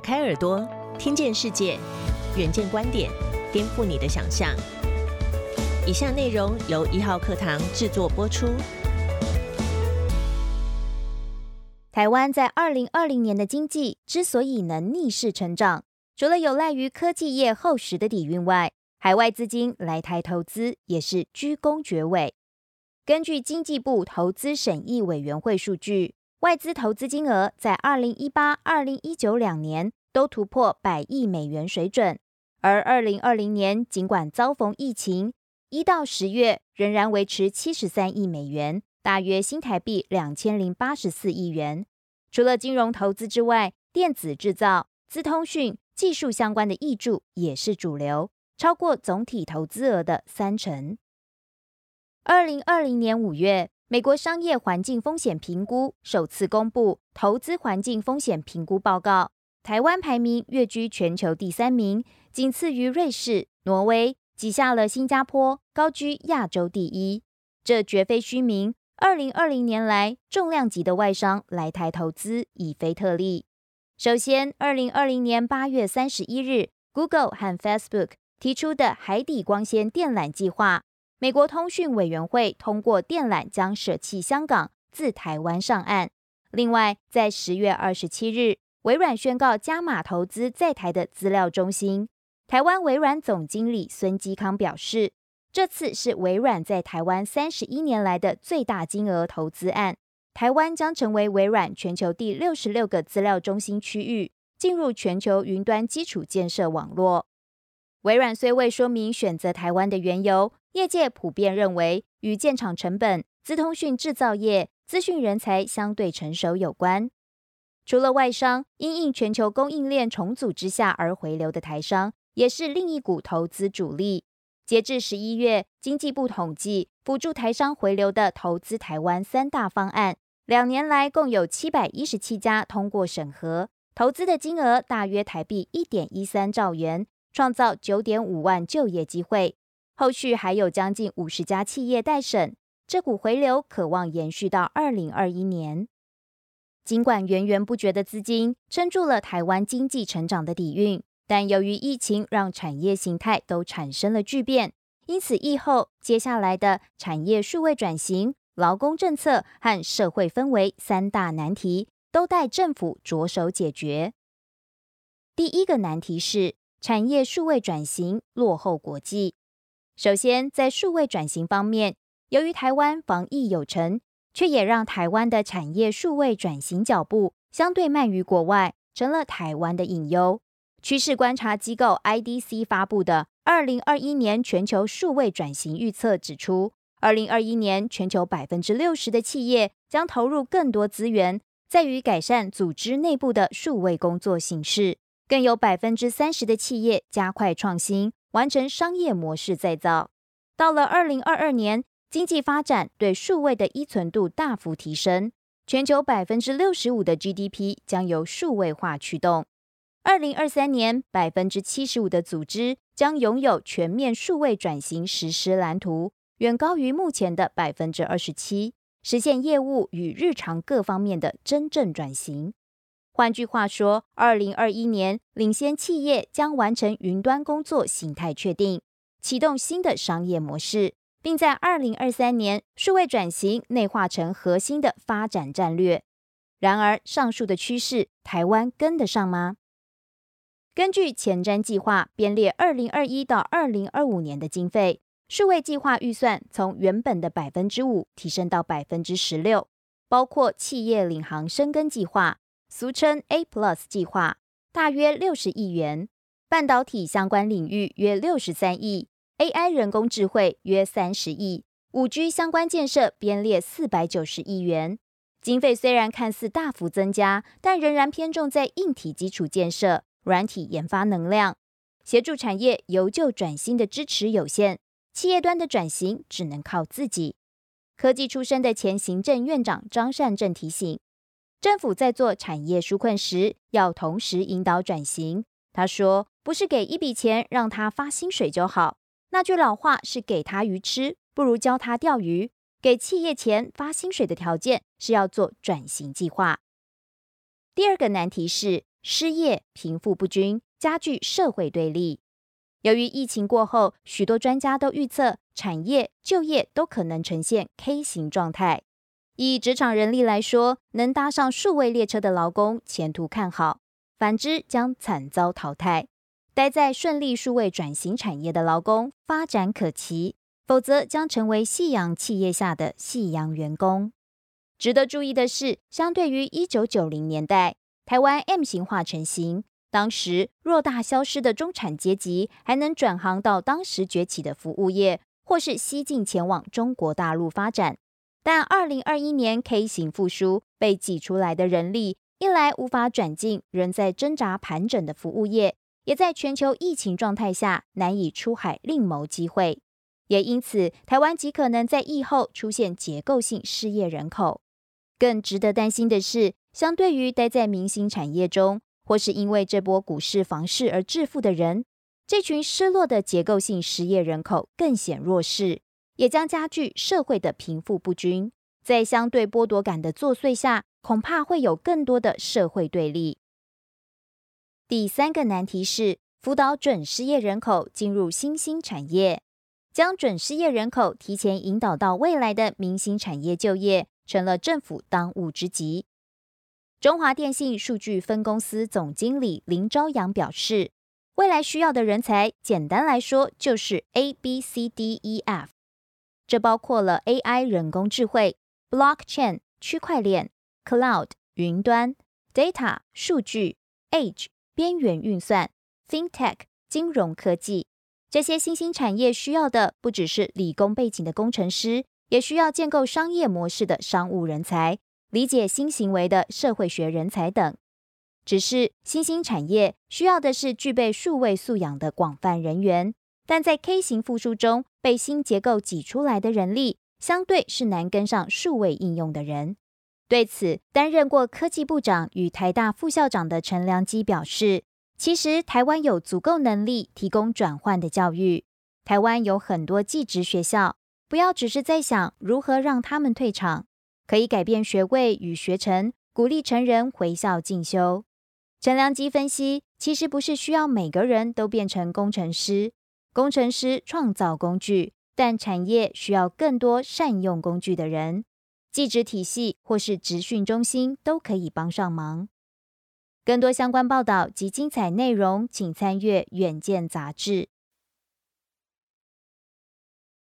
开耳朵，听见世界，远见观点，颠覆你的想象。以下内容由一号课堂制作播出。台湾在二零二零年的经济之所以能逆势成长，除了有赖于科技业厚实的底蕴外，海外资金来台投资也是居功厥伟。根据经济部投资审议委员会数据。外资投资金额在二零一八、二零一九两年都突破百亿美元水准，而二零二零年尽管遭逢疫情，一到十月仍然维持七十三亿美元，大约新台币两千零八十四亿元。除了金融投资之外，电子制造、资通讯、技术相关的益注也是主流，超过总体投资额的三成。二零二零年五月。美国商业环境风险评估首次公布投资环境风险评估报告，台湾排名跃居全球第三名，仅次于瑞士、挪威，挤下了新加坡，高居亚洲第一。这绝非虚名。二零二零年来，重量级的外商来台投资已非特例。首先，二零二零年八月三十一日，Google 和 Facebook 提出的海底光纤电缆计划。美国通讯委员会通过电缆将舍弃香港，自台湾上岸。另外，在十月二十七日，微软宣告加码投资在台的资料中心。台湾微软总经理孙基康表示，这次是微软在台湾三十一年来的最大金额投资案。台湾将成为微软全球第六十六个资料中心区域，进入全球云端基础建设网络。微软虽未说明选择台湾的缘由。业界普遍认为，与建厂成本、资通讯制造业、资讯人才相对成熟有关。除了外商，因应全球供应链重组之下而回流的台商，也是另一股投资主力。截至十一月，经济部统计，辅助台商回流的投资台湾三大方案，两年来共有七百一十七家通过审核，投资的金额大约台币一点一三兆元，创造九点五万就业机会。后续还有将近五十家企业待审，这股回流渴望延续到二零二一年。尽管源源不绝的资金撑住了台湾经济成长的底蕴，但由于疫情让产业形态都产生了巨变，因此疫后接下来的产业数位转型、劳工政策和社会氛围三大难题，都待政府着手解决。第一个难题是产业数位转型落后国际。首先，在数位转型方面，由于台湾防疫有成，却也让台湾的产业数位转型脚步相对慢于国外，成了台湾的隐忧。趋势观察机构 IDC 发布的《二零二一年全球数位转型预测》指出，二零二一年全球百分之六十的企业将投入更多资源，在于改善组织内部的数位工作形式，更有百分之三十的企业加快创新。完成商业模式再造。到了二零二二年，经济发展对数位的依存度大幅提升，全球百分之六十五的 GDP 将由数位化驱动。二零二三年，百分之七十五的组织将拥有全面数位转型实施蓝图，远高于目前的百分之二十七，实现业务与日常各方面的真正转型。换句话说，二零二一年领先企业将完成云端工作形态确定，启动新的商业模式，并在二零二三年数位转型内化成核心的发展战略。然而，上述的趋势，台湾跟得上吗？根据前瞻计划编列二零二一到二零二五年的经费，数位计划预算从原本的百分之五提升到百分之十六，包括企业领航深耕计划。俗称 A Plus 计划，大约六十亿元；半导体相关领域约六十三亿；AI 人工智慧约三十亿；五 G 相关建设编列四百九十亿元。经费虽然看似大幅增加，但仍然偏重在硬体基础建设、软体研发能量，协助产业由旧转新的支持有限，企业端的转型只能靠自己。科技出身的前行政院长张善政提醒。政府在做产业纾困时，要同时引导转型。他说：“不是给一笔钱让他发薪水就好。那句老话是给他鱼吃，不如教他钓鱼。给企业钱发薪水的条件是要做转型计划。”第二个难题是失业、贫富不均，加剧社会对立。由于疫情过后，许多专家都预测产业、就业都可能呈现 K 型状态。以职场人力来说，能搭上数位列车的劳工前途看好；反之，将惨遭淘汰。待在顺利数位转型产业的劳工发展可期，否则将成为夕阳企业下的夕阳员工。值得注意的是，相对于一九九零年代，台湾 M 型化成型。当时偌大消失的中产阶级，还能转行到当时崛起的服务业，或是西进前往中国大陆发展。但二零二一年 K 型复苏，被挤出来的人力，一来无法转进仍在挣扎盘整的服务业，也在全球疫情状态下难以出海另谋机会。也因此，台湾极可能在疫后出现结构性失业人口。更值得担心的是，相对于待在明星产业中。或是因为这波股市房市而致富的人，这群失落的结构性失业人口更显弱势，也将加剧社会的贫富不均。在相对剥夺感的作祟下，恐怕会有更多的社会对立。第三个难题是辅导准失业人口进入新兴产业，将准失业人口提前引导到未来的明星产业就业，成了政府当务之急。中华电信数据分公司总经理林朝阳表示，未来需要的人才，简单来说就是 A B C D E F，这包括了 AI 人工智慧、Blockchain 区块链、Cloud 云端、Data 数据、Edge 边缘运算、FinTech 金融科技。这些新兴产业需要的不只是理工背景的工程师，也需要建构商业模式的商务人才。理解新行为的社会学人才等，只是新兴产业需要的是具备数位素养的广泛人员，但在 K 型复苏中被新结构挤出来的人力，相对是难跟上数位应用的人。对此，担任过科技部长与台大副校长的陈良基表示，其实台湾有足够能力提供转换的教育，台湾有很多技职学校，不要只是在想如何让他们退场。可以改变学位与学程，鼓励成人回校进修。陈良基分析，其实不是需要每个人都变成工程师，工程师创造工具，但产业需要更多善用工具的人。技职体系或是职训中心都可以帮上忙。更多相关报道及精彩内容，请参阅《远见》杂志。